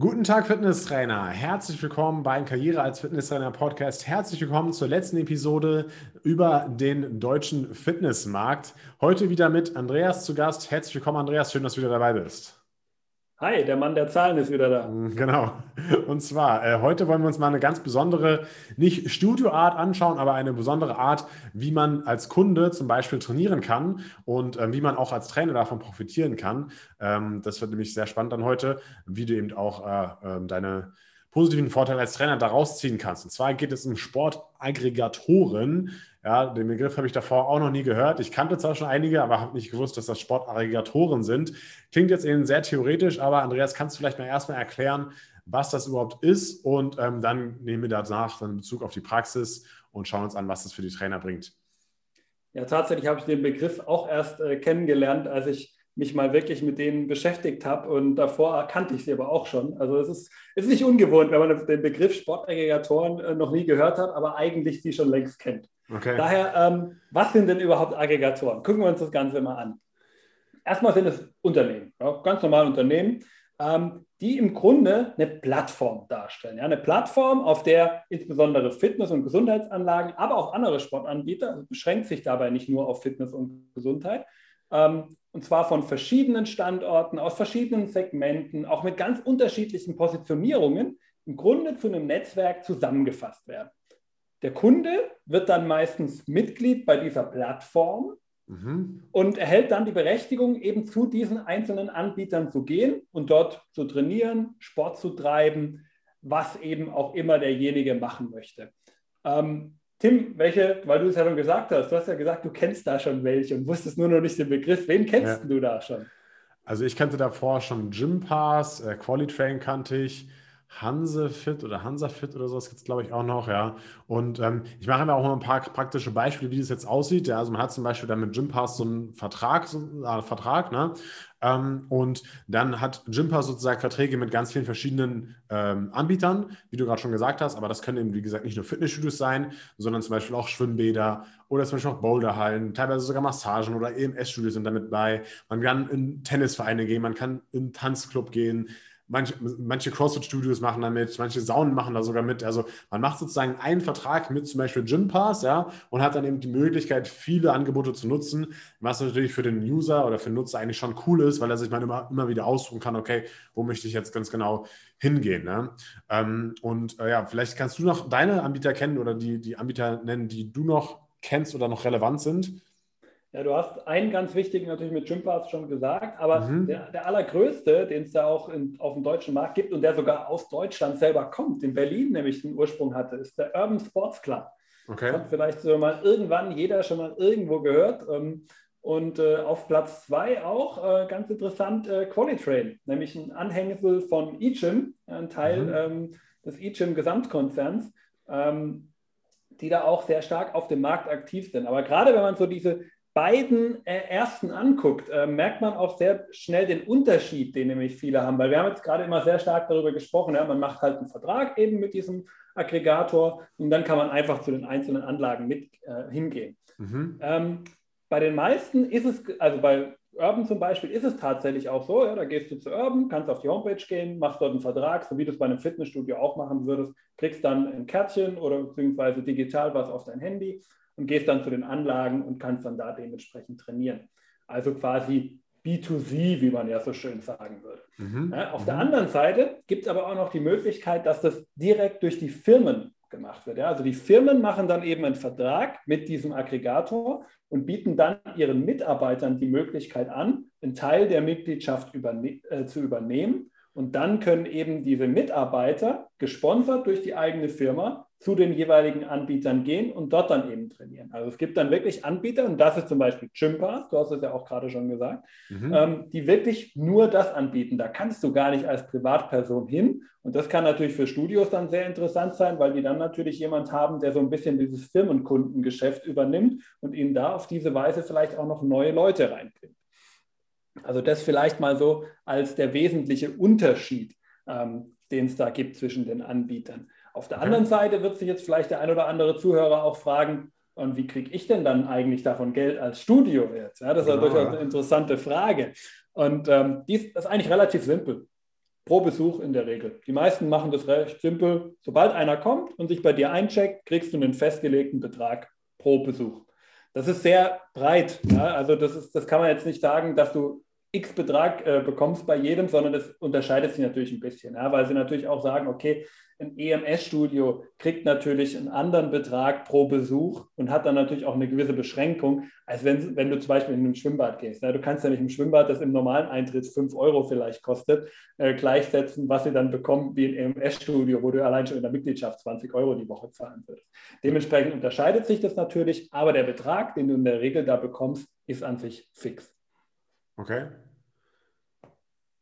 Guten Tag, Fitnesstrainer. Herzlich willkommen beim Karriere als Fitnesstrainer Podcast. Herzlich willkommen zur letzten Episode über den deutschen Fitnessmarkt. Heute wieder mit Andreas zu Gast. Herzlich willkommen, Andreas. Schön, dass du wieder dabei bist. Hi, der Mann der Zahlen ist wieder da. Mm, genau. Und zwar, äh, heute wollen wir uns mal eine ganz besondere, nicht Studioart anschauen, aber eine besondere Art, wie man als Kunde zum Beispiel trainieren kann und äh, wie man auch als Trainer davon profitieren kann. Ähm, das wird nämlich sehr spannend dann heute, wie du eben auch äh, ähm, deine positiven Vorteile als Trainer daraus ziehen kannst. Und zwar geht es um Sportaggregatoren. Ja, den Begriff habe ich davor auch noch nie gehört. Ich kannte zwar schon einige, aber habe nicht gewusst, dass das Sportaggregatoren sind. Klingt jetzt eben sehr theoretisch, aber Andreas, kannst du vielleicht mal erstmal erklären, was das überhaupt ist? Und ähm, dann nehmen wir danach dann Bezug auf die Praxis und schauen uns an, was das für die Trainer bringt. Ja, tatsächlich habe ich den Begriff auch erst äh, kennengelernt, als ich mich mal wirklich mit denen beschäftigt habe und davor kannte ich sie aber auch schon. Also es ist, ist nicht ungewohnt, wenn man den Begriff Sportaggregatoren äh, noch nie gehört hat, aber eigentlich sie schon längst kennt. Okay. Daher, ähm, was sind denn überhaupt Aggregatoren? Gucken wir uns das Ganze mal an. Erstmal sind es Unternehmen, ja, ganz normale Unternehmen, ähm, die im Grunde eine Plattform darstellen. Ja, eine Plattform, auf der insbesondere Fitness- und Gesundheitsanlagen, aber auch andere Sportanbieter, also beschränkt sich dabei nicht nur auf Fitness und Gesundheit, ähm, und zwar von verschiedenen Standorten, aus verschiedenen Segmenten, auch mit ganz unterschiedlichen Positionierungen, im Grunde zu einem Netzwerk zusammengefasst werden. Der Kunde wird dann meistens Mitglied bei dieser Plattform mhm. und erhält dann die Berechtigung, eben zu diesen einzelnen Anbietern zu gehen und dort zu trainieren, Sport zu treiben, was eben auch immer derjenige machen möchte. Ähm, Tim, welche, weil du es ja schon gesagt hast, du hast ja gesagt, du kennst da schon welche und wusstest nur noch nicht den Begriff. Wen kennst ja. du da schon? Also ich kannte davor schon Gym Pass, äh, Qualitrain kannte ich, Hansefit oder Hansafit oder sowas gibt es, glaube ich, auch noch, ja. Und ähm, ich mache mir auch mal ein paar praktische Beispiele, wie das jetzt aussieht. Ja, also man hat zum Beispiel dann mit Gympass so einen Vertrag, so, äh, Vertrag, ne? Ähm, und dann hat Gympass sozusagen Verträge mit ganz vielen verschiedenen ähm, Anbietern, wie du gerade schon gesagt hast, aber das können eben, wie gesagt, nicht nur Fitnessstudios sein, sondern zum Beispiel auch Schwimmbäder oder zum Beispiel auch Boulderhallen, teilweise sogar Massagen oder EMS-Studios sind damit bei. Man kann in Tennisvereine gehen, man kann in einen Tanzclub gehen, Manche, manche CrossFit-Studios machen damit, manche Saunen machen da sogar mit. Also man macht sozusagen einen Vertrag mit zum Beispiel Gym Pass, ja, und hat dann eben die Möglichkeit, viele Angebote zu nutzen, was natürlich für den User oder für den Nutzer eigentlich schon cool ist, weil er sich mal immer, immer wieder aussuchen kann, okay, wo möchte ich jetzt ganz genau hingehen. Ne? Ähm, und äh, ja, vielleicht kannst du noch deine Anbieter kennen oder die, die Anbieter nennen, die du noch kennst oder noch relevant sind. Ja, du hast einen ganz wichtigen natürlich mit Gympass schon gesagt, aber mhm. der, der, allergrößte, den es da auch in, auf dem deutschen Markt gibt und der sogar aus Deutschland selber kommt, in Berlin nämlich den Ursprung hatte, ist der Urban Sports Club. Okay. Das hat vielleicht so mal irgendwann jeder schon mal irgendwo gehört. Ähm, und äh, auf Platz zwei auch äh, ganz interessant äh, Qualitrain, nämlich ein Anhängsel von eGym, ein Teil mhm. ähm, des eGym Gesamtkonzerns, ähm, die da auch sehr stark auf dem Markt aktiv sind. Aber gerade wenn man so diese beiden äh, ersten anguckt, äh, merkt man auch sehr schnell den Unterschied, den nämlich viele haben. Weil wir haben jetzt gerade immer sehr stark darüber gesprochen, ja, man macht halt einen Vertrag eben mit diesem Aggregator und dann kann man einfach zu den einzelnen Anlagen mit äh, hingehen. Mhm. Ähm, bei den meisten ist es, also bei Urban zum Beispiel ist es tatsächlich auch so, ja, da gehst du zu Urban, kannst auf die Homepage gehen, machst dort einen Vertrag, so wie du es bei einem Fitnessstudio auch machen würdest, kriegst dann ein Kärtchen oder beziehungsweise digital was auf dein Handy und gehst dann zu den Anlagen und kannst dann da dementsprechend trainieren. Also quasi B2C, wie man ja so schön sagen würde. Mhm. Ja, auf mhm. der anderen Seite gibt es aber auch noch die Möglichkeit, dass das direkt durch die Firmen gemacht wird. Ja, also die Firmen machen dann eben einen Vertrag mit diesem Aggregator und bieten dann ihren Mitarbeitern die Möglichkeit an, einen Teil der Mitgliedschaft überne äh, zu übernehmen. Und dann können eben diese Mitarbeiter, gesponsert durch die eigene Firma, zu den jeweiligen Anbietern gehen und dort dann eben trainieren. Also es gibt dann wirklich Anbieter, und das ist zum Beispiel Gympass, du hast es ja auch gerade schon gesagt, mhm. ähm, die wirklich nur das anbieten. Da kannst du gar nicht als Privatperson hin. Und das kann natürlich für Studios dann sehr interessant sein, weil die dann natürlich jemand haben, der so ein bisschen dieses Firmenkundengeschäft übernimmt und ihnen da auf diese Weise vielleicht auch noch neue Leute reinbringt. Also das vielleicht mal so als der wesentliche Unterschied, ähm, den es da gibt zwischen den Anbietern. Auf der anderen Seite wird sich jetzt vielleicht der ein oder andere Zuhörer auch fragen, und wie kriege ich denn dann eigentlich davon Geld als Studio jetzt? Ja, das ist genau. ja durchaus eine interessante Frage. Und ähm, dies ist eigentlich relativ simpel. pro Besuch in der Regel. Die meisten machen das recht simpel. Sobald einer kommt und sich bei dir eincheckt, kriegst du einen festgelegten Betrag pro Besuch. Das ist sehr breit. Ja? Also das, ist, das kann man jetzt nicht sagen, dass du X Betrag äh, bekommst bei jedem, sondern das unterscheidet sich natürlich ein bisschen, ja? weil sie natürlich auch sagen, okay, ein EMS-Studio kriegt natürlich einen anderen Betrag pro Besuch und hat dann natürlich auch eine gewisse Beschränkung, als wenn, wenn du zum Beispiel in ein Schwimmbad gehst. Ja, du kannst ja nicht im Schwimmbad, das im normalen Eintritt 5 Euro vielleicht kostet, äh, gleichsetzen, was sie dann bekommen wie ein EMS-Studio, wo du allein schon in der Mitgliedschaft 20 Euro die Woche zahlen würdest. Dementsprechend unterscheidet sich das natürlich, aber der Betrag, den du in der Regel da bekommst, ist an sich fix. Okay.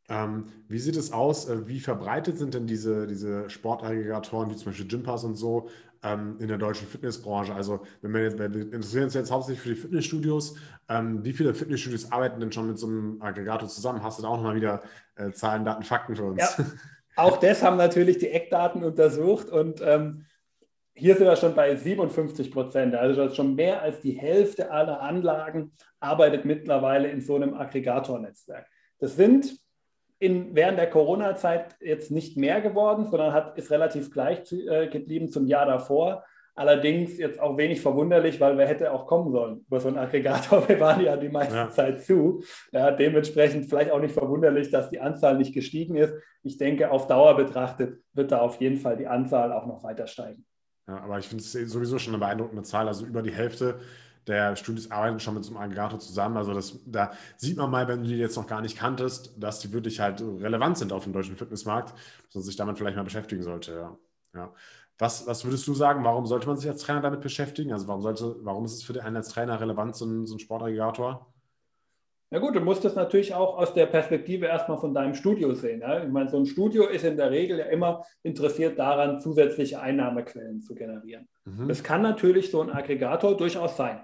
Ähm, wie sieht es aus? Äh, wie verbreitet sind denn diese, diese Sportaggregatoren, wie zum Beispiel Gympass und so, ähm, in der deutschen Fitnessbranche? Also, wenn wir, jetzt, wir interessieren uns jetzt hauptsächlich für die Fitnessstudios. Ähm, wie viele Fitnessstudios arbeiten denn schon mit so einem Aggregator zusammen? Hast du da auch nochmal wieder äh, Zahlen, Daten, Fakten für uns? Ja. Auch das haben natürlich die Eckdaten untersucht und ähm, hier sind wir schon bei 57 Prozent. Also schon mehr als die Hälfte aller Anlagen arbeitet mittlerweile in so einem Aggregatornetzwerk. Das sind in, während der Corona-Zeit jetzt nicht mehr geworden, sondern hat, ist relativ gleich äh, geblieben zum Jahr davor. Allerdings jetzt auch wenig verwunderlich, weil wer hätte auch kommen sollen über so einen Aggregator. Wir waren ja die meiste ja. Zeit zu. Ja, dementsprechend vielleicht auch nicht verwunderlich, dass die Anzahl nicht gestiegen ist. Ich denke, auf Dauer betrachtet wird da auf jeden Fall die Anzahl auch noch weiter steigen. Ja, aber ich finde es sowieso schon eine beeindruckende Zahl. Also über die Hälfte der Studis arbeiten schon mit so einem Aggregator zusammen. Also das, da sieht man mal, wenn du die jetzt noch gar nicht kanntest, dass die wirklich halt relevant sind auf dem deutschen Fitnessmarkt, dass man sich damit vielleicht mal beschäftigen sollte. Ja. ja. Was, was würdest du sagen, warum sollte man sich als Trainer damit beschäftigen? Also warum, sollte, warum ist es für einen als Trainer relevant, so ein, so ein Sportaggregator? Na gut, du musst das natürlich auch aus der Perspektive erstmal von deinem Studio sehen. Ja? Ich meine, so ein Studio ist in der Regel ja immer interessiert daran, zusätzliche Einnahmequellen zu generieren. Mhm. Das kann natürlich so ein Aggregator durchaus sein.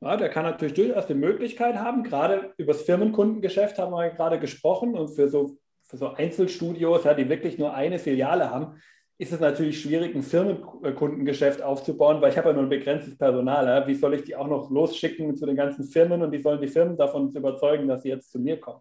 Ja, der kann natürlich durchaus die Möglichkeit haben, gerade über das Firmenkundengeschäft haben wir gerade gesprochen und für so, für so Einzelstudios, ja, die wirklich nur eine Filiale haben, ist es natürlich schwierig, ein Firmenkundengeschäft aufzubauen, weil ich habe ja nur ein begrenztes Personal. Ja. Wie soll ich die auch noch losschicken zu den ganzen Firmen und wie sollen die Firmen davon überzeugen, dass sie jetzt zu mir kommen?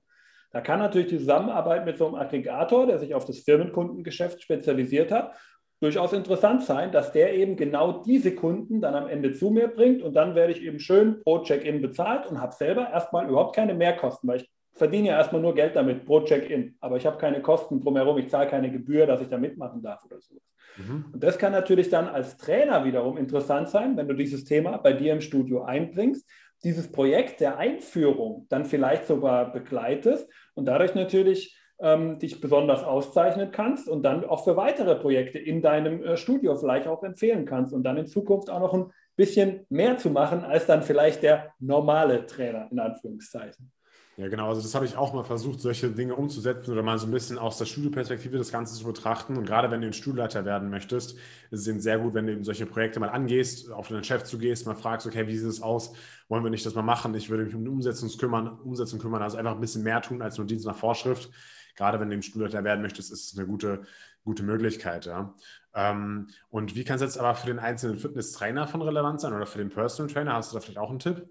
Da kann natürlich die Zusammenarbeit mit so einem Aggregator, der sich auf das Firmenkundengeschäft spezialisiert hat, durchaus interessant sein, dass der eben genau diese Kunden dann am Ende zu mir bringt und dann werde ich eben schön pro Check-in bezahlt und habe selber erstmal überhaupt keine Mehrkosten, weil ich verdiene ja erstmal nur Geld damit pro Check-in, aber ich habe keine Kosten drumherum, ich zahle keine Gebühr, dass ich da mitmachen darf oder so. Mhm. Und das kann natürlich dann als Trainer wiederum interessant sein, wenn du dieses Thema bei dir im Studio einbringst, dieses Projekt der Einführung dann vielleicht sogar begleitest und dadurch natürlich ähm, dich besonders auszeichnen kannst und dann auch für weitere Projekte in deinem äh, Studio vielleicht auch empfehlen kannst und dann in Zukunft auch noch ein bisschen mehr zu machen als dann vielleicht der normale Trainer in Anführungszeichen. Ja, genau. Also das habe ich auch mal versucht, solche Dinge umzusetzen oder mal so ein bisschen aus der Studioperspektive das Ganze zu betrachten. Und gerade wenn du ein Studioleiter werden möchtest, ist es eben sehr gut, wenn du eben solche Projekte mal angehst, auf deinen Chef zugehst, mal fragst, okay, wie sieht es aus? Wollen wir nicht das mal machen? Ich würde mich um die Umsetzung kümmern, Umsetzung kümmern, also einfach ein bisschen mehr tun als nur Dienst nach Vorschrift gerade wenn du Studenter werden möchtest, ist es eine gute, gute Möglichkeit. Ja. Ähm, und wie kann es jetzt aber für den einzelnen Fitnesstrainer von relevant sein oder für den Personal Trainer? Hast du da vielleicht auch einen Tipp?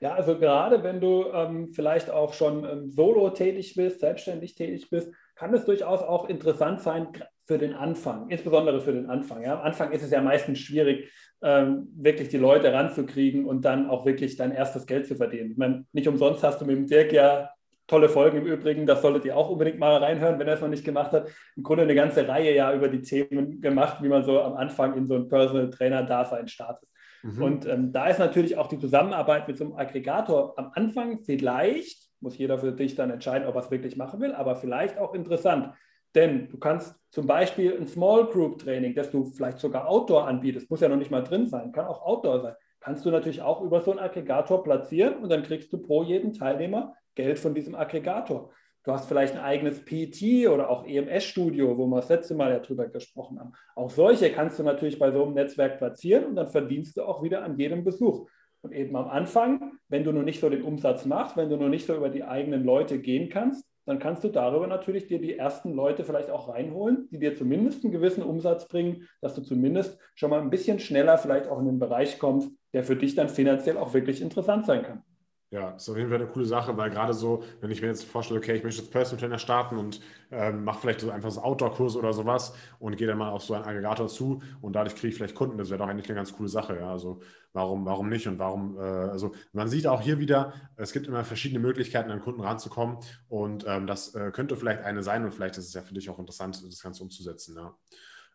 Ja, also gerade wenn du ähm, vielleicht auch schon ähm, solo tätig bist, selbstständig tätig bist, kann es durchaus auch interessant sein für den Anfang, insbesondere für den Anfang. Ja. Am Anfang ist es ja meistens schwierig, ähm, wirklich die Leute ranzukriegen und dann auch wirklich dein erstes Geld zu verdienen. Ich meine, nicht umsonst hast du mit dem Dirk ja Tolle Folgen im Übrigen, das solltet ihr auch unbedingt mal reinhören, wenn er es noch nicht gemacht hat. Im Grunde eine ganze Reihe ja über die Themen gemacht, wie man so am Anfang in so ein Personal Trainer Dasein startet. Mhm. Und ähm, da ist natürlich auch die Zusammenarbeit mit so einem Aggregator am Anfang vielleicht, muss jeder für dich dann entscheiden, ob er es wirklich machen will, aber vielleicht auch interessant. Denn du kannst zum Beispiel ein Small Group Training, das du vielleicht sogar Outdoor anbietest, muss ja noch nicht mal drin sein, kann auch Outdoor sein, kannst du natürlich auch über so einen Aggregator platzieren und dann kriegst du pro jeden Teilnehmer Geld von diesem Aggregator. Du hast vielleicht ein eigenes PT oder auch EMS-Studio, wo wir das letzte Mal ja drüber gesprochen haben. Auch solche kannst du natürlich bei so einem Netzwerk platzieren und dann verdienst du auch wieder an jedem Besuch. Und eben am Anfang, wenn du noch nicht so den Umsatz machst, wenn du noch nicht so über die eigenen Leute gehen kannst, dann kannst du darüber natürlich dir die ersten Leute vielleicht auch reinholen, die dir zumindest einen gewissen Umsatz bringen, dass du zumindest schon mal ein bisschen schneller vielleicht auch in den Bereich kommst, der für dich dann finanziell auch wirklich interessant sein kann. Ja, ist auf jeden Fall eine coole Sache, weil gerade so, wenn ich mir jetzt vorstelle, okay, ich möchte jetzt Personal Trainer starten und ähm, mache vielleicht so einfach so Outdoor-Kurs oder sowas und gehe dann mal auf so einen Aggregator zu und dadurch kriege ich vielleicht Kunden, das wäre doch eigentlich eine ganz coole Sache. Ja, also warum, warum nicht und warum, äh, also man sieht auch hier wieder, es gibt immer verschiedene Möglichkeiten, an Kunden ranzukommen und ähm, das äh, könnte vielleicht eine sein und vielleicht ist es ja für dich auch interessant, das Ganze umzusetzen. Ja.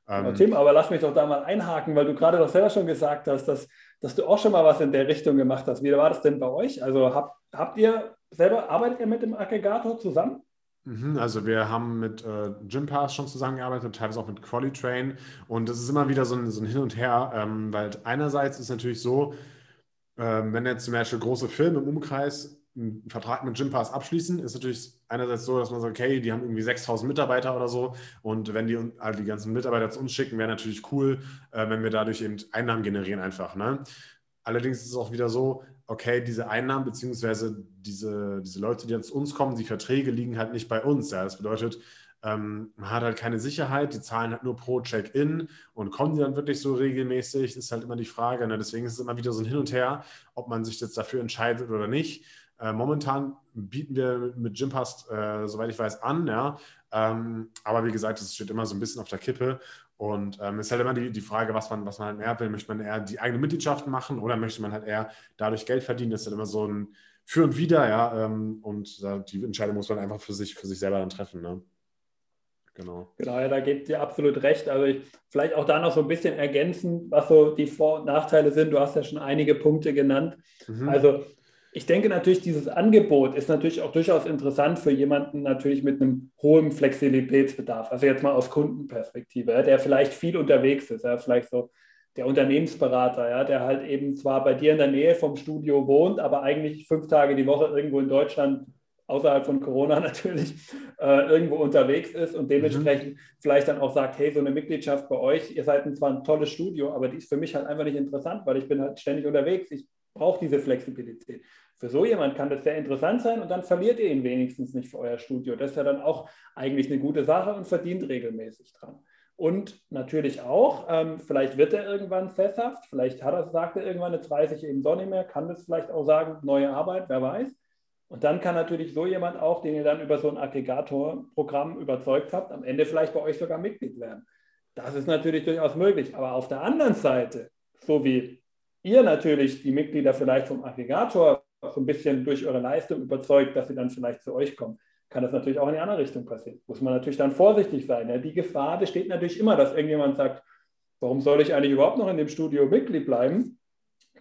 Ähm, Tim, aber lass mich doch da mal einhaken, weil du gerade doch selber schon gesagt hast, dass, dass du auch schon mal was in der Richtung gemacht hast. Wie war das denn bei euch? Also habt, habt ihr selber, arbeitet ihr mit dem Aggregator zusammen? Mhm, also wir haben mit äh, Gympass schon zusammengearbeitet, teilweise auch mit Qualitrain und das ist immer wieder so ein, so ein Hin und Her, ähm, weil einerseits ist natürlich so, ähm, wenn jetzt zum Beispiel große Filme im Umkreis einen Vertrag mit Gympass abschließen, ist natürlich einerseits so, dass man sagt, okay, die haben irgendwie 6000 Mitarbeiter oder so und wenn die also die ganzen Mitarbeiter zu uns schicken, wäre natürlich cool, äh, wenn wir dadurch eben Einnahmen generieren einfach. Ne? Allerdings ist es auch wieder so, okay, diese Einnahmen beziehungsweise diese, diese Leute, die zu uns kommen, die Verträge liegen halt nicht bei uns. Ja? Das bedeutet, ähm, man hat halt keine Sicherheit, die zahlen halt nur pro Check-in und kommen die dann wirklich so regelmäßig, ist halt immer die Frage. Ne? Deswegen ist es immer wieder so ein Hin und Her, ob man sich jetzt dafür entscheidet oder nicht. Äh, momentan bieten wir mit Gympass, äh, soweit ich weiß, an, ja. Ähm, aber wie gesagt, es steht immer so ein bisschen auf der Kippe. Und ähm, es ist halt immer die, die Frage, was man, was man halt mehr will. Möchte man eher die eigene Mitgliedschaft machen oder möchte man halt eher dadurch Geld verdienen? Das ist halt immer so ein Für und Wider, ja. Ähm, und äh, die Entscheidung muss man einfach für sich, für sich selber dann treffen. Ne? Genau. Genau, ja, da gebt ihr absolut recht. Also ich, vielleicht auch da noch so ein bisschen ergänzen, was so die Vor- und Nachteile sind. Du hast ja schon einige Punkte genannt. Mhm. Also ich denke natürlich, dieses Angebot ist natürlich auch durchaus interessant für jemanden natürlich mit einem hohen Flexibilitätsbedarf. Also jetzt mal aus Kundenperspektive, der vielleicht viel unterwegs ist, ja, vielleicht so der Unternehmensberater, ja, der halt eben zwar bei dir in der Nähe vom Studio wohnt, aber eigentlich fünf Tage die Woche irgendwo in Deutschland, außerhalb von Corona natürlich, äh, irgendwo unterwegs ist und dementsprechend mhm. vielleicht dann auch sagt, hey, so eine Mitgliedschaft bei euch, ihr seid zwar ein tolles Studio, aber die ist für mich halt einfach nicht interessant, weil ich bin halt ständig unterwegs. Ich braucht diese Flexibilität. Für so jemand kann das sehr interessant sein und dann verliert ihr ihn wenigstens nicht für euer Studio. Das ist ja dann auch eigentlich eine gute Sache und verdient regelmäßig dran. Und natürlich auch, ähm, vielleicht wird er irgendwann sesshaft, vielleicht hat er, sagt er irgendwann, jetzt weiß ich eben nicht mehr, kann das vielleicht auch sagen, neue Arbeit, wer weiß. Und dann kann natürlich so jemand auch, den ihr dann über so ein Aggregatorprogramm überzeugt habt, am Ende vielleicht bei euch sogar Mitglied werden. Das ist natürlich durchaus möglich. Aber auf der anderen Seite, so wie ihr natürlich die Mitglieder vielleicht vom Aggregator so ein bisschen durch eure Leistung überzeugt, dass sie dann vielleicht zu euch kommen, kann das natürlich auch in die andere Richtung passieren. Muss man natürlich dann vorsichtig sein. Ja? Die Gefahr besteht natürlich immer, dass irgendjemand sagt, warum soll ich eigentlich überhaupt noch in dem Studio Mitglied bleiben?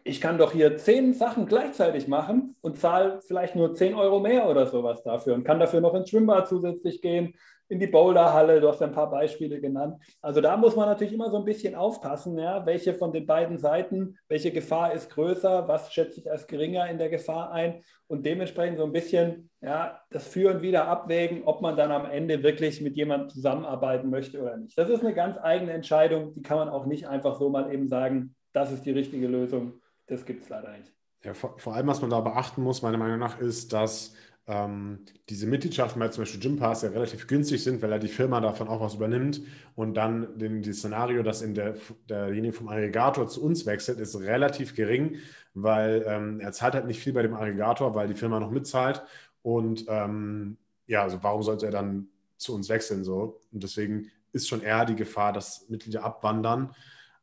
Ich kann doch hier zehn Sachen gleichzeitig machen und zahle vielleicht nur 10 Euro mehr oder sowas dafür und kann dafür noch ins Schwimmbad zusätzlich gehen in die Boulderhalle, du hast ein paar Beispiele genannt. Also da muss man natürlich immer so ein bisschen aufpassen, ja, welche von den beiden Seiten, welche Gefahr ist größer, was schätze ich als geringer in der Gefahr ein und dementsprechend so ein bisschen ja, das Führen wieder abwägen, ob man dann am Ende wirklich mit jemandem zusammenarbeiten möchte oder nicht. Das ist eine ganz eigene Entscheidung, die kann man auch nicht einfach so mal eben sagen, das ist die richtige Lösung. Das gibt es leider nicht. Ja, vor, vor allem, was man da beachten muss, meiner Meinung nach, ist, dass ähm, diese Mitgliedschaften bei zum Beispiel Gympass ja relativ günstig sind, weil ja die Firma davon auch was übernimmt und dann den, das Szenario, dass in der, derjenige vom Aggregator zu uns wechselt, ist relativ gering, weil ähm, er zahlt halt nicht viel bei dem Aggregator, weil die Firma noch mitzahlt und ähm, ja, also warum sollte er dann zu uns wechseln so? Und deswegen ist schon eher die Gefahr, dass Mitglieder abwandern.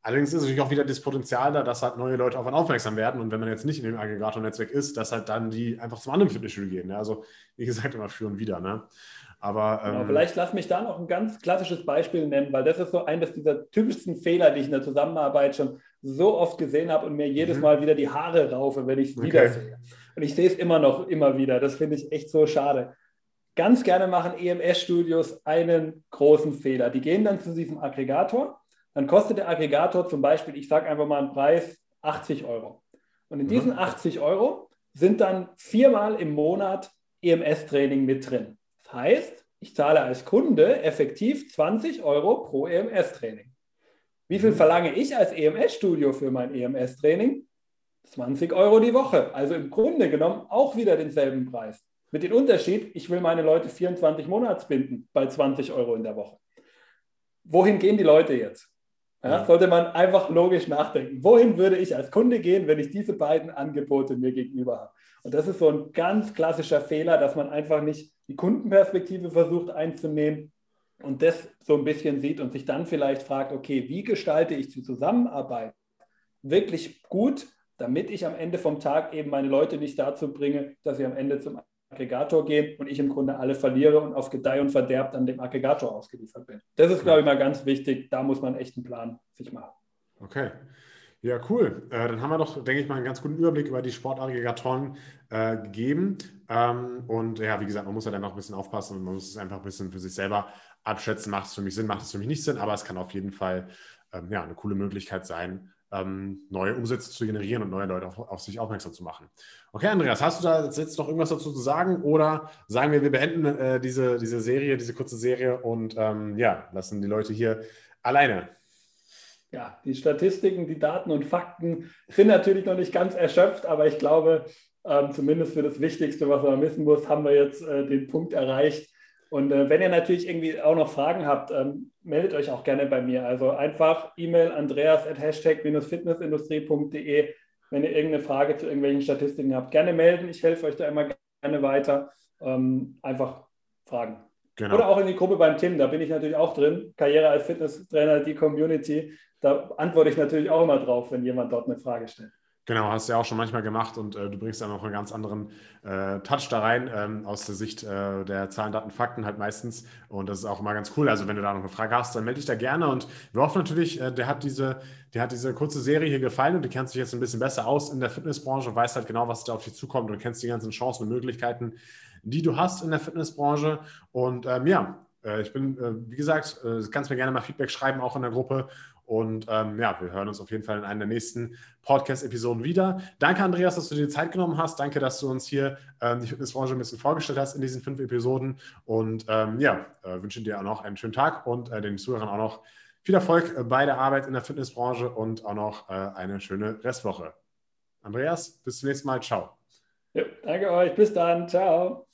Allerdings ist natürlich auch wieder das Potenzial da, dass halt neue Leute auf einen aufmerksam werden und wenn man jetzt nicht in dem Aggregator-Netzwerk ist, dass halt dann die einfach zum anderen Fitnessstudio gehen. Ne? Also wie gesagt, immer für und wieder. Ne? Aber, genau, ähm, vielleicht lass mich da noch ein ganz klassisches Beispiel nennen, weil das ist so eines dieser typischsten Fehler, die ich in der Zusammenarbeit schon so oft gesehen habe und mir jedes mhm. Mal wieder die Haare raufe, wenn ich es okay. wiedersehe. Und ich sehe es immer noch, immer wieder. Das finde ich echt so schade. Ganz gerne machen EMS-Studios einen großen Fehler. Die gehen dann zu diesem Aggregator dann kostet der Aggregator zum Beispiel, ich sage einfach mal einen Preis, 80 Euro. Und in mhm. diesen 80 Euro sind dann viermal im Monat EMS-Training mit drin. Das heißt, ich zahle als Kunde effektiv 20 Euro pro EMS-Training. Wie viel mhm. verlange ich als EMS-Studio für mein EMS-Training? 20 Euro die Woche. Also im Grunde genommen auch wieder denselben Preis. Mit dem Unterschied, ich will meine Leute 24 Monats binden bei 20 Euro in der Woche. Wohin gehen die Leute jetzt? Ja, sollte man einfach logisch nachdenken. Wohin würde ich als Kunde gehen, wenn ich diese beiden Angebote mir gegenüber habe? Und das ist so ein ganz klassischer Fehler, dass man einfach nicht die Kundenperspektive versucht einzunehmen und das so ein bisschen sieht und sich dann vielleicht fragt, okay, wie gestalte ich die Zusammenarbeit wirklich gut, damit ich am Ende vom Tag eben meine Leute nicht dazu bringe, dass sie am Ende zum Aggregator gehen und ich im Grunde alle verliere und auf Gedeih und Verderb dann dem Aggregator ausgeliefert bin. Das ist, glaube ich, mal ganz wichtig. Da muss man echt einen Plan sich machen. Okay. Ja, cool. Äh, dann haben wir doch, denke ich mal, einen ganz guten Überblick über die Sportaggregatoren äh, gegeben. Ähm, und ja, wie gesagt, man muss ja dann noch ein bisschen aufpassen und man muss es einfach ein bisschen für sich selber abschätzen. Macht es für mich Sinn, macht es für mich nicht Sinn, aber es kann auf jeden Fall ähm, ja, eine coole Möglichkeit sein, ähm, neue Umsätze zu generieren und neue Leute auf, auf, sich aufmerksam zu machen. Okay, Andreas, hast du da jetzt noch irgendwas dazu zu sagen oder sagen wir, wir beenden äh, diese, diese Serie, diese kurze Serie und ähm, ja, lassen die Leute hier alleine? Ja, die Statistiken, die Daten und Fakten sind natürlich noch nicht ganz erschöpft, aber ich glaube, ähm, zumindest für das Wichtigste, was man wissen muss, haben wir jetzt äh, den Punkt erreicht, und äh, wenn ihr natürlich irgendwie auch noch Fragen habt, ähm, meldet euch auch gerne bei mir. Also einfach E-Mail andreas at hashtag-fitnessindustrie.de, wenn ihr irgendeine Frage zu irgendwelchen Statistiken habt. Gerne melden, ich helfe euch da immer gerne weiter. Ähm, einfach fragen. Genau. Oder auch in die Gruppe beim Tim, da bin ich natürlich auch drin. Karriere als Fitnesstrainer, die Community. Da antworte ich natürlich auch immer drauf, wenn jemand dort eine Frage stellt. Genau, hast du ja auch schon manchmal gemacht und äh, du bringst dann noch einen ganz anderen äh, Touch da rein, ähm, aus der Sicht äh, der Zahlen, Daten, Fakten halt meistens. Und das ist auch immer ganz cool. Also wenn du da noch eine Frage hast, dann melde dich da gerne. Und wir hoffen natürlich, äh, der hat diese, der hat diese kurze Serie hier gefallen und du kennst dich jetzt ein bisschen besser aus in der Fitnessbranche, weißt halt genau, was da auf dich zukommt und kennst die ganzen Chancen und Möglichkeiten, die du hast in der Fitnessbranche. Und ähm, ja, äh, ich bin, äh, wie gesagt, kannst mir gerne mal Feedback schreiben, auch in der Gruppe. Und ähm, ja, wir hören uns auf jeden Fall in einer der nächsten Podcast-Episoden wieder. Danke, Andreas, dass du dir Zeit genommen hast. Danke, dass du uns hier ähm, die Fitnessbranche ein bisschen vorgestellt hast in diesen fünf Episoden. Und ähm, ja, äh, wünsche dir auch noch einen schönen Tag und äh, den Zuhörern auch noch viel Erfolg äh, bei der Arbeit in der Fitnessbranche und auch noch äh, eine schöne Restwoche. Andreas, bis zum nächsten Mal. Ciao. Ja, danke euch. Bis dann. Ciao.